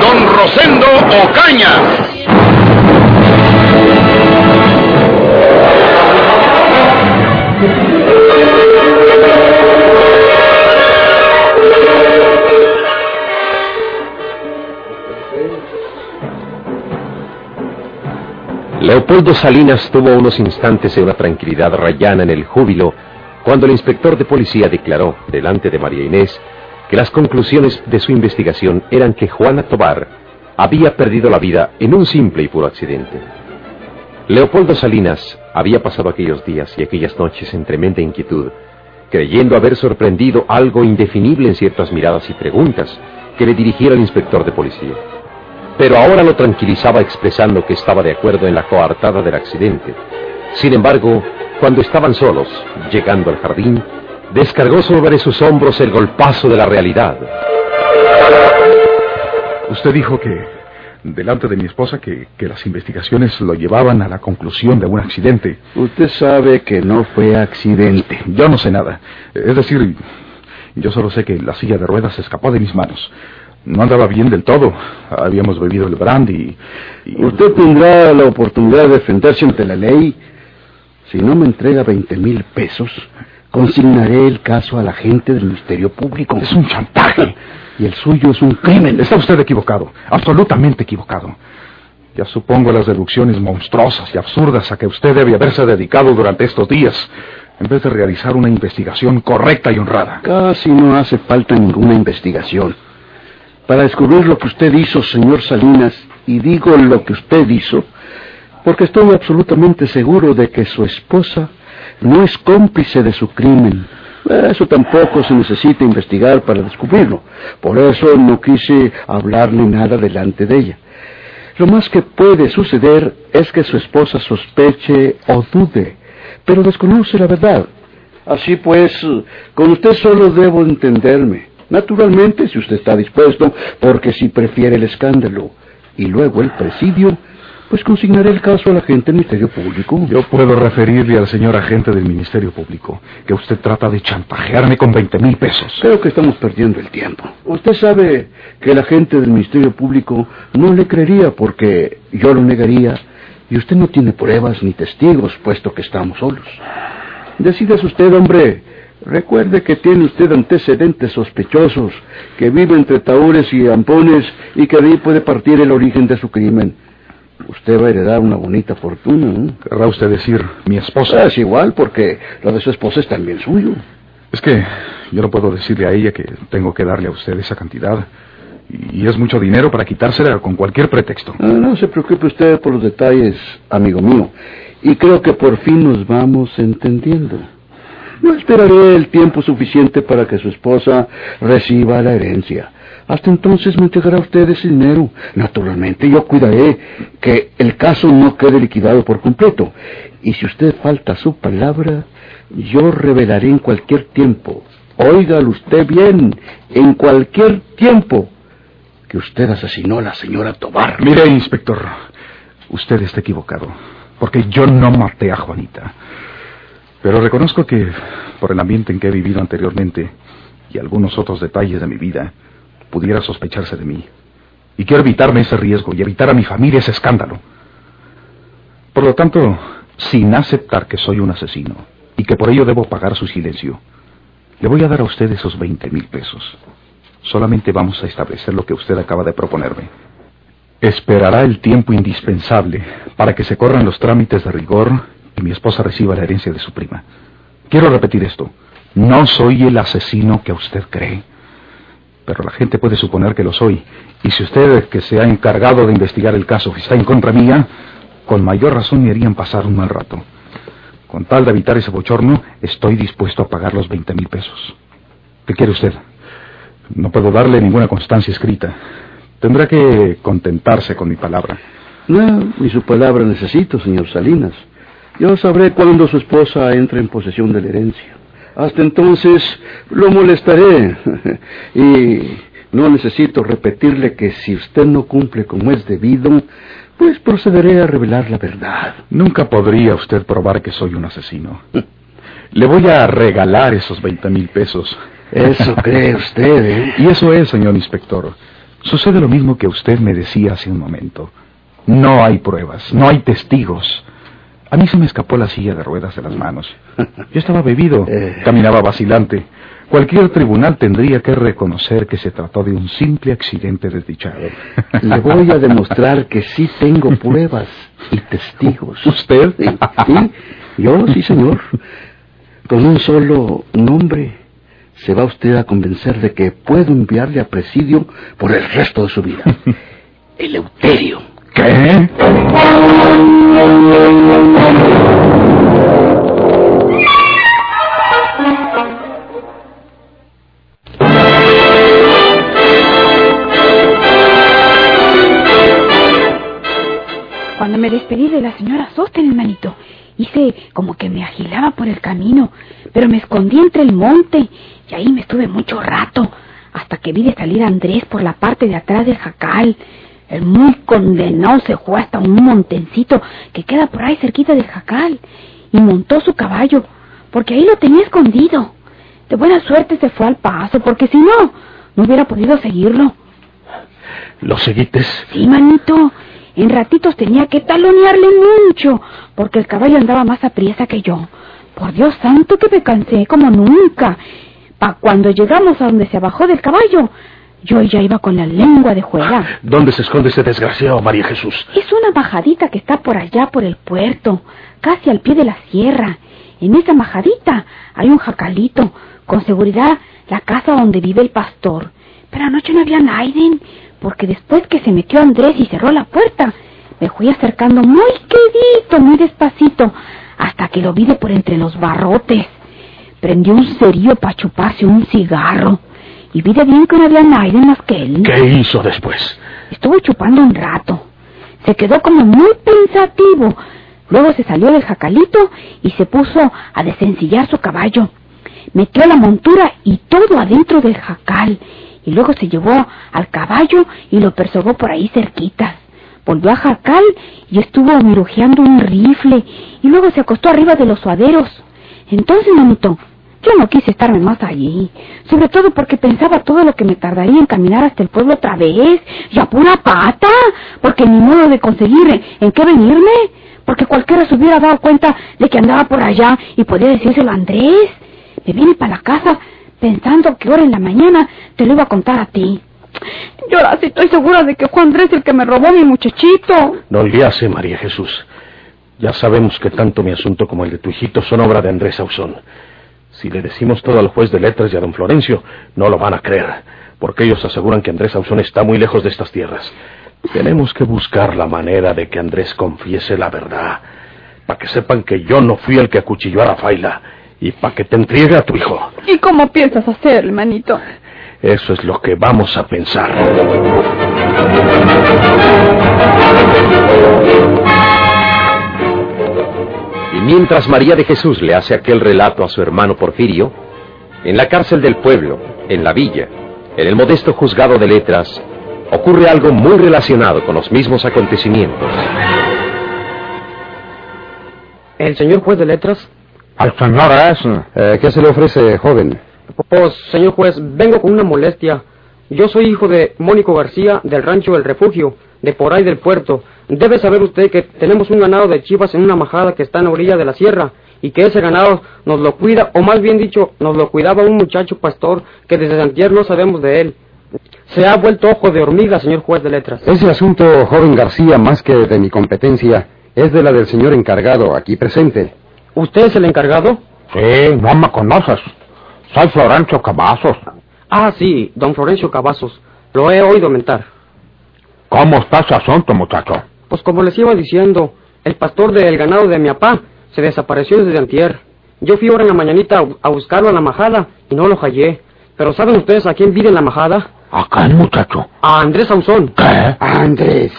don Rosendo Ocaña. Leopoldo Salinas tuvo unos instantes de una tranquilidad rayana en el júbilo cuando el inspector de policía declaró, delante de María Inés, que las conclusiones de su investigación eran que Juana Tobar había perdido la vida en un simple y puro accidente. Leopoldo Salinas había pasado aquellos días y aquellas noches en tremenda inquietud, creyendo haber sorprendido algo indefinible en ciertas miradas y preguntas que le dirigiera el inspector de policía. Pero ahora lo tranquilizaba expresando que estaba de acuerdo en la coartada del accidente. Sin embargo, cuando estaban solos, llegando al jardín, descargó sobre sus hombros el golpazo de la realidad. Usted dijo que, delante de mi esposa, que, que, las investigaciones lo llevaban a la conclusión de un accidente. Usted sabe que no fue accidente. Yo no sé nada. Es decir, yo solo sé que la silla de ruedas se escapó de mis manos. No andaba bien del todo. Habíamos bebido el brandy y... Usted tendrá la oportunidad de defenderse ante la ley. Si no me entrega 20 mil pesos, consignaré el caso a la gente del Ministerio Público. Es un chantaje. Y el suyo es un crimen. Está usted equivocado. Absolutamente equivocado. Ya supongo las deducciones monstruosas y absurdas a que usted debe haberse dedicado durante estos días, en vez de realizar una investigación correcta y honrada. Casi no hace falta ninguna investigación. Para descubrir lo que usted hizo, señor Salinas, y digo lo que usted hizo, porque estoy absolutamente seguro de que su esposa no es cómplice de su crimen. Eso tampoco se necesita investigar para descubrirlo. Por eso no quise hablarle nada delante de ella. Lo más que puede suceder es que su esposa sospeche o dude, pero desconoce la verdad. Así pues, con usted solo debo entenderme. Naturalmente, si usted está dispuesto, porque si prefiere el escándalo y luego el presidio, pues consignaré el caso al agente del Ministerio Público. Yo puedo referirle al señor agente del Ministerio Público que usted trata de chantajearme con 20 mil pesos. Creo que estamos perdiendo el tiempo. Usted sabe que el agente del Ministerio Público no le creería porque yo lo negaría y usted no tiene pruebas ni testigos, puesto que estamos solos. Decídase usted, hombre. Recuerde que tiene usted antecedentes sospechosos, que vive entre taúres y ampones y que de ahí puede partir el origen de su crimen. Usted va a heredar una bonita fortuna. ¿eh? Querrá usted decir mi esposa. Es igual, porque lo de su esposa es también suyo. Es que yo no puedo decirle a ella que tengo que darle a usted esa cantidad. Y es mucho dinero para quitársela con cualquier pretexto. No, no se preocupe usted por los detalles, amigo mío. Y creo que por fin nos vamos entendiendo. No esperaré el tiempo suficiente para que su esposa reciba la herencia. Hasta entonces me entregará usted ese dinero. Naturalmente, yo cuidaré que el caso no quede liquidado por completo. Y si usted falta su palabra, yo revelaré en cualquier tiempo. Óigalo usted bien, en cualquier tiempo, que usted asesinó a la señora Tobar. Mire, inspector, usted está equivocado, porque yo no maté a Juanita. Pero reconozco que, por el ambiente en que he vivido anteriormente y algunos otros detalles de mi vida, pudiera sospecharse de mí. Y quiero evitarme ese riesgo y evitar a mi familia ese escándalo. Por lo tanto, sin aceptar que soy un asesino y que por ello debo pagar su silencio, le voy a dar a usted esos 20 mil pesos. Solamente vamos a establecer lo que usted acaba de proponerme. Esperará el tiempo indispensable para que se corran los trámites de rigor y mi esposa reciba la herencia de su prima. Quiero repetir esto. No soy el asesino que usted cree. Pero la gente puede suponer que lo soy. Y si usted, que se ha encargado de investigar el caso, está en contra mía, con mayor razón me harían pasar un mal rato. Con tal de evitar ese bochorno, estoy dispuesto a pagar los 20 mil pesos. ¿Qué quiere usted? No puedo darle ninguna constancia escrita, Tendrá que contentarse con mi palabra. No, ni su palabra necesito, señor Salinas. Yo sabré cuándo su esposa entre en posesión de la herencia. Hasta entonces lo molestaré. y no necesito repetirle que si usted no cumple como es debido, pues procederé a revelar la verdad. Nunca podría usted probar que soy un asesino. Le voy a regalar esos 20 mil pesos. Eso cree usted, ¿eh? Y eso es, señor inspector. Sucede lo mismo que usted me decía hace un momento. No hay pruebas, no hay testigos. A mí se me escapó la silla de ruedas de las manos. Yo estaba bebido, Eh. caminaba vacilante. Cualquier tribunal tendría que reconocer que se trató de un simple accidente desdichado. Le voy a demostrar que sí tengo pruebas y testigos. ¿Usted? Sí, sí, yo sí, señor. Con un solo nombre se va usted a convencer de que puedo enviarle a presidio por el resto de su vida. Eleuterio. ¿Qué? Camino, pero me escondí entre el monte y ahí me estuve mucho rato, hasta que vi de salir a Andrés por la parte de atrás del jacal. El muy condenado se fue hasta un montencito que queda por ahí cerquita del jacal y montó su caballo, porque ahí lo tenía escondido. De buena suerte se fue al paso, porque si no, no hubiera podido seguirlo. ¿Lo seguites? Sí, manito. En ratitos tenía que talonearle mucho, porque el caballo andaba más apriesa que yo. Por Dios santo que me cansé como nunca. Pa' cuando llegamos a donde se bajó del caballo, yo ya iba con la lengua de fuera. ¿Dónde se esconde ese desgraciado, María Jesús? Es una bajadita que está por allá por el puerto, casi al pie de la sierra. En esa bajadita hay un jacalito, con seguridad la casa donde vive el pastor. Pero anoche no había nadie, porque después que se metió Andrés y cerró la puerta, me fui acercando muy quedito, muy despacito, hasta que lo vi de por entre los barrotes. Prendió un cerillo para chuparse un cigarro, y vi de bien que no había nadie más que él. ¿Qué hizo después? Estuvo chupando un rato. Se quedó como muy pensativo. Luego se salió del jacalito y se puso a desencillar su caballo. Metió la montura y todo adentro del jacal. Y luego se llevó al caballo y lo persogó por ahí cerquitas. Volvió a jacal y estuvo mirujeando un rifle. Y luego se acostó arriba de los suaderos. Entonces, manito, yo no quise estarme más allí, sobre todo porque pensaba todo lo que me tardaría en caminar hasta el pueblo otra vez, y a pura pata, porque ni modo de conseguir en qué venirme, porque cualquiera se hubiera dado cuenta de que andaba por allá y podía decírselo a Andrés. Me vine para la casa pensando que ahora en la mañana te lo iba a contar a ti. Yo ahora sí estoy segura de que fue Andrés el que me robó mi muchachito. No le hace, María Jesús. Ya sabemos que tanto mi asunto como el de tu hijito son obra de Andrés Ausón. Si le decimos todo al juez de letras y a don Florencio, no lo van a creer, porque ellos aseguran que Andrés Ausón está muy lejos de estas tierras. Tenemos que buscar la manera de que Andrés confiese la verdad, para que sepan que yo no fui el que acuchilló a Rafaela, y para que te entregue a tu hijo. ¿Y cómo piensas hacer, hermanito? Eso es lo que vamos a pensar. Y mientras María de Jesús le hace aquel relato a su hermano Porfirio, en la cárcel del pueblo, en la villa, en el modesto juzgado de letras, ocurre algo muy relacionado con los mismos acontecimientos. ¿El señor juez de letras? Al señor es. Eh, ¿Qué se le ofrece, joven? Pues, señor juez, vengo con una molestia. Yo soy hijo de Mónico García del rancho El Refugio, de por ahí del puerto. Debe saber usted que tenemos un ganado de chivas en una majada que está en la orilla de la sierra y que ese ganado nos lo cuida, o más bien dicho, nos lo cuidaba un muchacho pastor que desde Santier no sabemos de él. Se ha vuelto ojo de hormiga, señor juez de letras. Ese asunto, joven García, más que de mi competencia, es de la del señor encargado aquí presente. ¿Usted es el encargado? Sí, no me conoces. Soy Florencio Cavazos. Ah, sí, don Florencio Cavazos. Lo he oído mentar. ¿Cómo está ese asunto, muchacho? Pues como les iba diciendo, el pastor del ganado de mi papá se desapareció desde antier. Yo fui ahora en la mañanita a, buscarlo a la majada y no lo hallé. Pero ¿saben ustedes a quién vive en la majada? ¿A quién, muchacho? A Andrés Sauzón. ¿Qué? Andrés.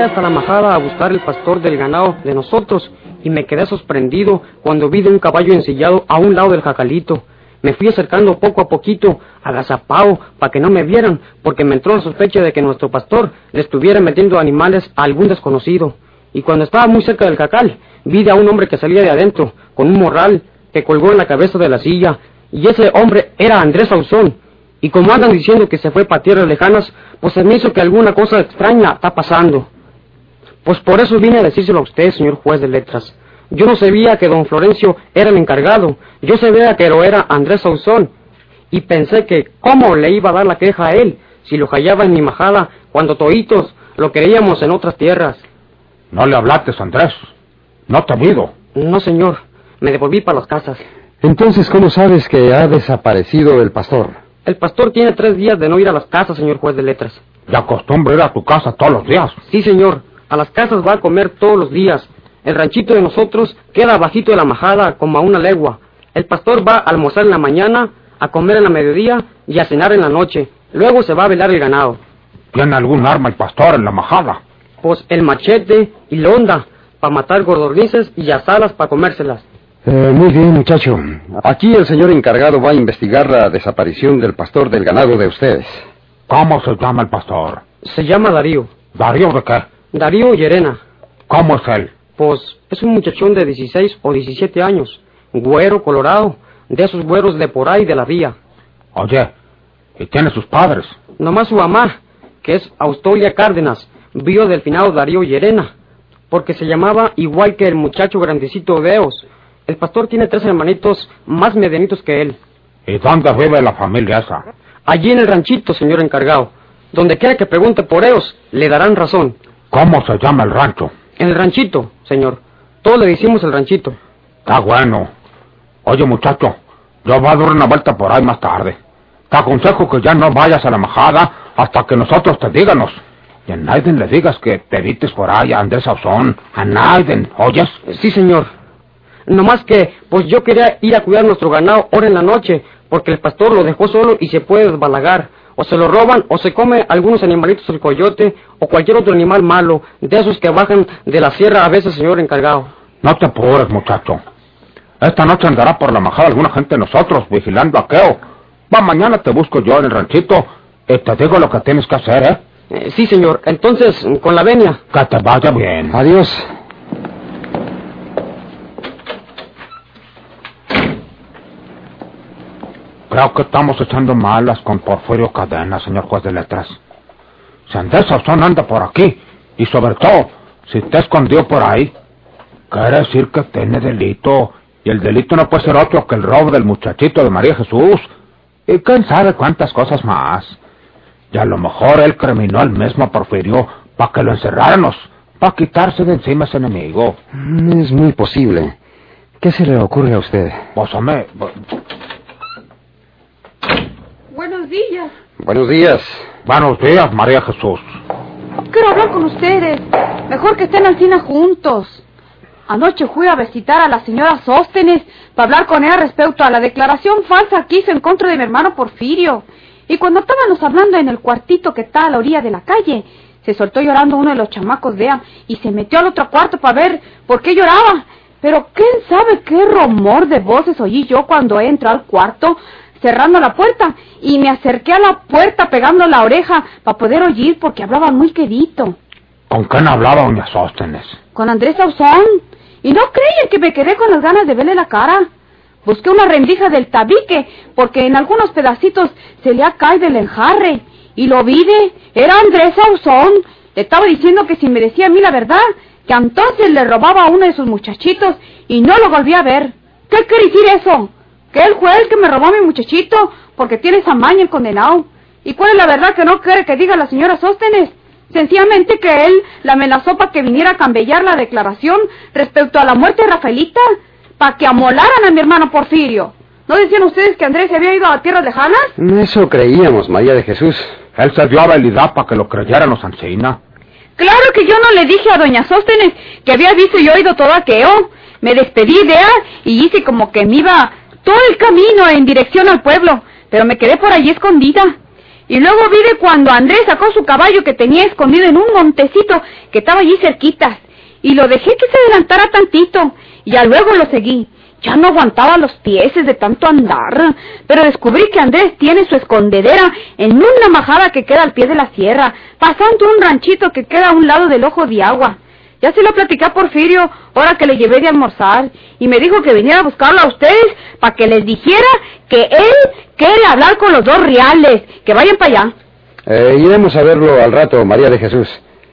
Hasta la majada a buscar el pastor del ganado de nosotros y me quedé sorprendido cuando vi de un caballo ensillado a un lado del jacalito. Me fui acercando poco a poquito, agazapao, para que no me vieran, porque me entró la sospecha de que nuestro pastor le estuviera metiendo animales a algún desconocido. Y cuando estaba muy cerca del jacal, vi a un hombre que salía de adentro, con un morral que colgó en la cabeza de la silla, y ese hombre era Andrés Sauzón. Y como andan diciendo que se fue para tierras lejanas, pues se me hizo que alguna cosa extraña está pasando. Pues por eso vine a decírselo a usted, señor juez de letras. Yo no sabía que don Florencio era el encargado. Yo sabía que lo era Andrés Sauzón. Y pensé que cómo le iba a dar la queja a él si lo hallaba en mi majada cuando toitos lo queríamos en otras tierras. ¿No le hablaste, Andrés? ¿No te ha ido? No, señor. Me devolví para las casas. Entonces, ¿cómo sabes que ha desaparecido el pastor? El pastor tiene tres días de no ir a las casas, señor juez de letras. ¿Y acostumbra ir a tu casa todos los días? Sí, señor. A las casas va a comer todos los días. El ranchito de nosotros queda bajito de la majada, como a una legua. El pastor va a almorzar en la mañana, a comer en la mediodía y a cenar en la noche. Luego se va a velar el ganado. ¿Tiene algún arma el pastor en la majada? Pues el machete y la onda, para matar gordornices y asadas para comérselas. Eh, muy bien, muchacho. Aquí el señor encargado va a investigar la desaparición del pastor del ganado de ustedes. ¿Cómo se llama el pastor? Se llama Darío. ¿Darío de qué? Darío Llerena. ¿Cómo es él? Pues es un muchachón de 16 o 17 años, güero, colorado, de esos güeros de por ahí de la vía. Oye, ¿y tiene sus padres? Nomás su mamá, que es Austolia Cárdenas, vio del finado Darío Llerena, porque se llamaba igual que el muchacho grandecito Deos. El pastor tiene tres hermanitos más medianitos que él. ¿Y dónde vive la familia esa? Allí en el ranchito, señor encargado. Donde quiera que pregunte por ellos, le darán razón. ¿Cómo se llama el rancho? El ranchito, señor. Todos le decimos el ranchito. Está bueno. Oye, muchacho, yo voy a dar una vuelta por ahí más tarde. Te aconsejo que ya no vayas a la majada hasta que nosotros te díganos. Y a Naiden le digas que te evites por ahí a Andrés Sauzón. A Naiden, ¿oyes? Sí, señor. Nomás que, pues yo quería ir a cuidar nuestro ganado ahora en la noche, porque el pastor lo dejó solo y se puede desbalagar. O se lo roban o se come algunos animalitos el coyote o cualquier otro animal malo, de esos que bajan de la sierra a veces, señor encargado. No te apures, muchacho. Esta noche andará por la majada alguna gente de nosotros vigilando a Keo. Va, mañana te busco yo en el ranchito y te digo lo que tienes que hacer, ¿eh? Eh, sí, señor. Entonces, con la venia. Que te vaya bien. Adiós. Creo que estamos echando malas con Porfirio Cadena, señor juez de letras. Si Andrés Sauzón anda por aquí, y sobre todo, si está escondido por ahí, quiere decir que tiene delito, y el delito no puede ser otro que el robo del muchachito de María Jesús, y quién sabe cuántas cosas más. Y a lo mejor él criminó al mismo Porfirio para que lo encerráramos, para quitarse de encima ese enemigo. Mm, Es muy posible. ¿Qué se le ocurre a usted? Pues, hombre, días. Buenos días. buenos días, María Jesús. Quiero hablar con ustedes. Mejor que estén al cine juntos. Anoche fui a visitar a la señora Sóstenes para hablar con ella respecto a la declaración falsa que hizo en contra de mi hermano Porfirio. Y cuando estábamos hablando en el cuartito que está a la orilla de la calle, se soltó llorando uno de los chamacos de ella y se metió al otro cuarto para ver por qué lloraba. Pero quién sabe qué rumor de voces oí yo cuando entré al cuarto cerrando la puerta y me acerqué a la puerta pegando la oreja para poder oír porque hablaban muy quedito. ¿Con quién hablaba doña Sóstenes? Con Andrés Sauzón. Y no creyen que me quedé con las ganas de verle la cara. Busqué una rendija del tabique porque en algunos pedacitos se le ha caído el enjarre. Y lo vi de... Era Andrés Sauzón. Le estaba diciendo que si me decía a mí la verdad, que entonces le robaba a uno de sus muchachitos y no lo volví a ver. ¿Qué quiere decir eso? Que él fue el que me robó a mi muchachito porque tiene esa maña el condenado. ¿Y cuál es la verdad que no quiere que diga la señora Sóstenes? Sencillamente que él la amenazó para que viniera a cambellar la declaración respecto a la muerte de Rafaelita, para que amolaran a mi hermano Porfirio. ¿No decían ustedes que Andrés se había ido a tierras lejanas? Eso creíamos, María de Jesús. Él se dio habilidad para que lo creyeran los ancina. Claro que yo no le dije a doña Sóstenes que había visto y oído todo aquello. Me despedí de él y hice como que me iba todo el camino en dirección al pueblo, pero me quedé por allí escondida. Y luego vi de cuando Andrés sacó su caballo que tenía escondido en un montecito que estaba allí cerquita. Y lo dejé que se adelantara tantito. Y ya luego lo seguí. Ya no aguantaba los pies de tanto andar, pero descubrí que Andrés tiene su escondedera en una majada que queda al pie de la sierra, pasando un ranchito que queda a un lado del ojo de agua. Ya se lo platicé a Porfirio, ahora que le llevé de almorzar, y me dijo que viniera a buscarlo a ustedes para que les dijera que él quiere hablar con los dos reales, que vayan para allá. Eh, iremos a verlo al rato, María de Jesús.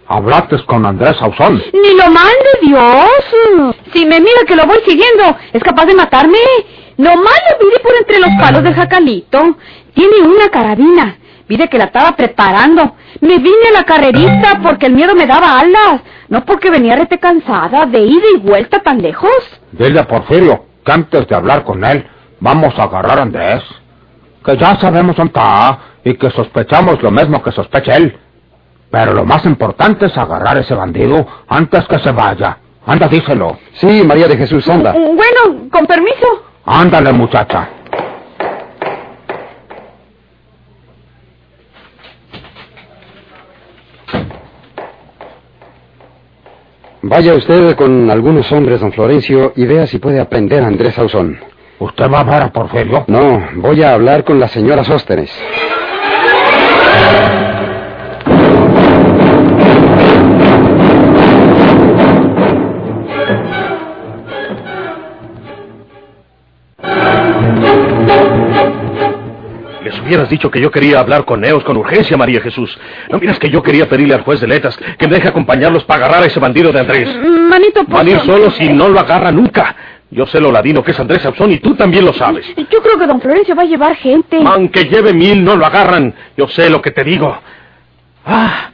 ¿Hablaste con Andrés Ausón? Ni lo mande Dios. Si me mira que lo voy siguiendo, es capaz de matarme. Nomás lo vi por entre los palos del jacalito. Tiene una carabina. Vide que la estaba preparando. Me vine a la carrerista porque el miedo me daba alas. No porque venía rete cansada de ida y vuelta tan lejos. Dile a Porfirio que antes de hablar con él, vamos a agarrar a Andrés. Que ya sabemos dónde está y que sospechamos lo mismo que sospecha él. Pero lo más importante es agarrar a ese bandido antes que se vaya. Anda, díselo. Sí, María de Jesús, anda. Bueno, con permiso. Ándale, muchacha. Vaya usted con algunos hombres, don Florencio, y vea si puede aprender a Andrés Ausón. ¿Usted va a ver a Porfirio? No, voy a hablar con la señora Sóstenes. Hubieras dicho que yo quería hablar con Neos con urgencia, María Jesús. No miras que yo quería pedirle al juez de letras que me deje acompañarlos para agarrar a ese bandido de Andrés. Manito, por Van a ir solos y no lo agarra nunca. Yo sé lo ladino que es Andrés Absón y tú también lo sabes. Yo creo que don Florencio va a llevar gente. Aunque lleve mil, no lo agarran. Yo sé lo que te digo. Ah,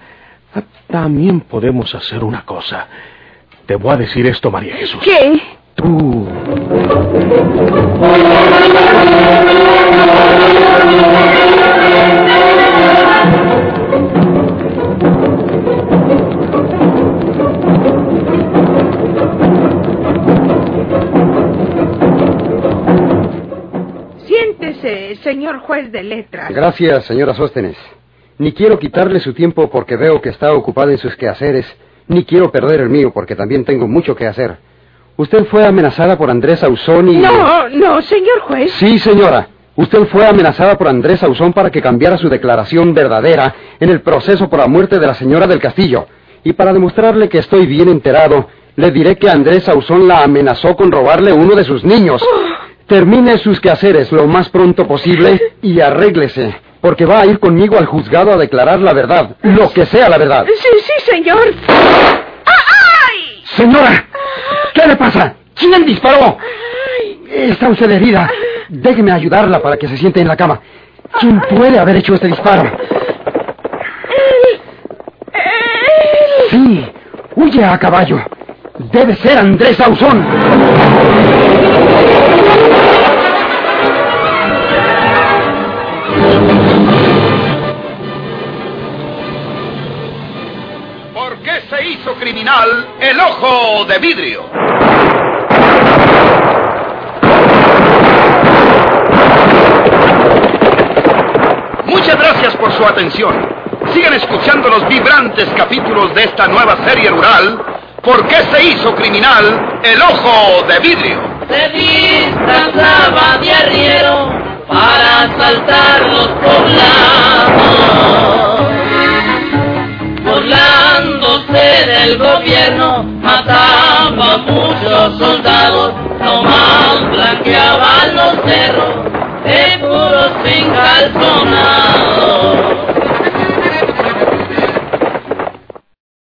ah, también podemos hacer una cosa. Te voy a decir esto, María Jesús. ¿Qué? Tú. Siéntese, señor juez de letras. Gracias, señora Sóstenes. Ni quiero quitarle su tiempo porque veo que está ocupada en sus quehaceres, ni quiero perder el mío porque también tengo mucho que hacer. Usted fue amenazada por Andrés Ausón y... No, no, señor juez. Sí, señora. Usted fue amenazada por Andrés Ausón para que cambiara su declaración verdadera en el proceso por la muerte de la señora del Castillo. Y para demostrarle que estoy bien enterado, le diré que Andrés Ausón la amenazó con robarle uno de sus niños. Termine sus quehaceres lo más pronto posible y arréglese, porque va a ir conmigo al juzgado a declarar la verdad, lo que sea la verdad. Sí, sí, señor. ¿Qué pasa? ¿Quién disparó? Está usted herida. Déjeme ayudarla para que se siente en la cama. ¿Quién puede haber hecho este disparo? Sí, huye a caballo. Debe ser Andrés Ausón. El ojo de vidrio? Muchas gracias por su atención. Sigan escuchando los vibrantes capítulos de esta nueva serie rural. ¿Por qué se hizo criminal el ojo de vidrio? se disfrazaba de arriero para asaltar los poblados burlándose del gobierno, mataba a muchos soldados, nomás blanqueaban los cerros, de puros sin calzonados.